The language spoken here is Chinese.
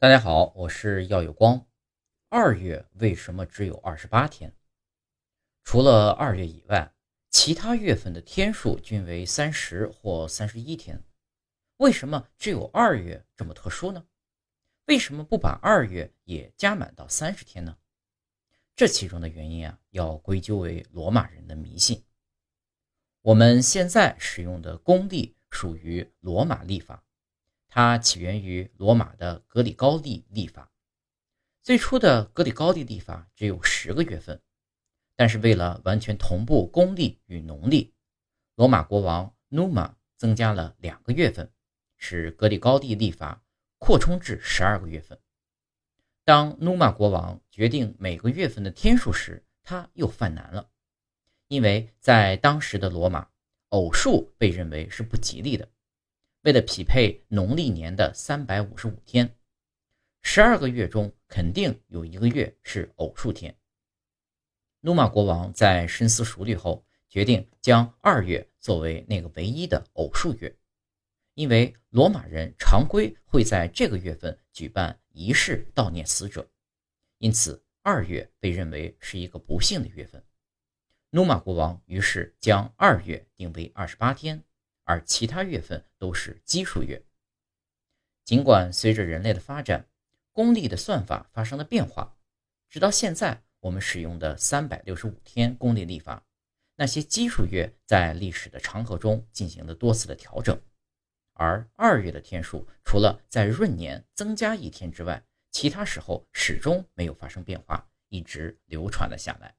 大家好，我是耀有光。二月为什么只有二十八天？除了二月以外，其他月份的天数均为三十或三十一天。为什么只有二月这么特殊呢？为什么不把二月也加满到三十天呢？这其中的原因啊，要归咎为罗马人的迷信。我们现在使用的公历属于罗马历法。它起源于罗马的格里高利历法。最初的格里高利历法只有十个月份，但是为了完全同步公历与农历，罗马国王努马增加了两个月份，使格里高利历法扩充至十二个月份。当努马国王决定每个月份的天数时，他又犯难了，因为在当时的罗马，偶数被认为是不吉利的。为了匹配农历年的三百五十五天，十二个月中肯定有一个月是偶数天。努马国王在深思熟虑后，决定将二月作为那个唯一的偶数月，因为罗马人常规会在这个月份举办仪式悼念死者，因此二月被认为是一个不幸的月份。努马国王于是将二月定为二十八天。而其他月份都是奇数月。尽管随着人类的发展，公历的算法发生了变化，直到现在我们使用的三百六十五天公历历法，那些奇数月在历史的长河中进行了多次的调整。而二月的天数，除了在闰年增加一天之外，其他时候始终没有发生变化，一直流传了下来。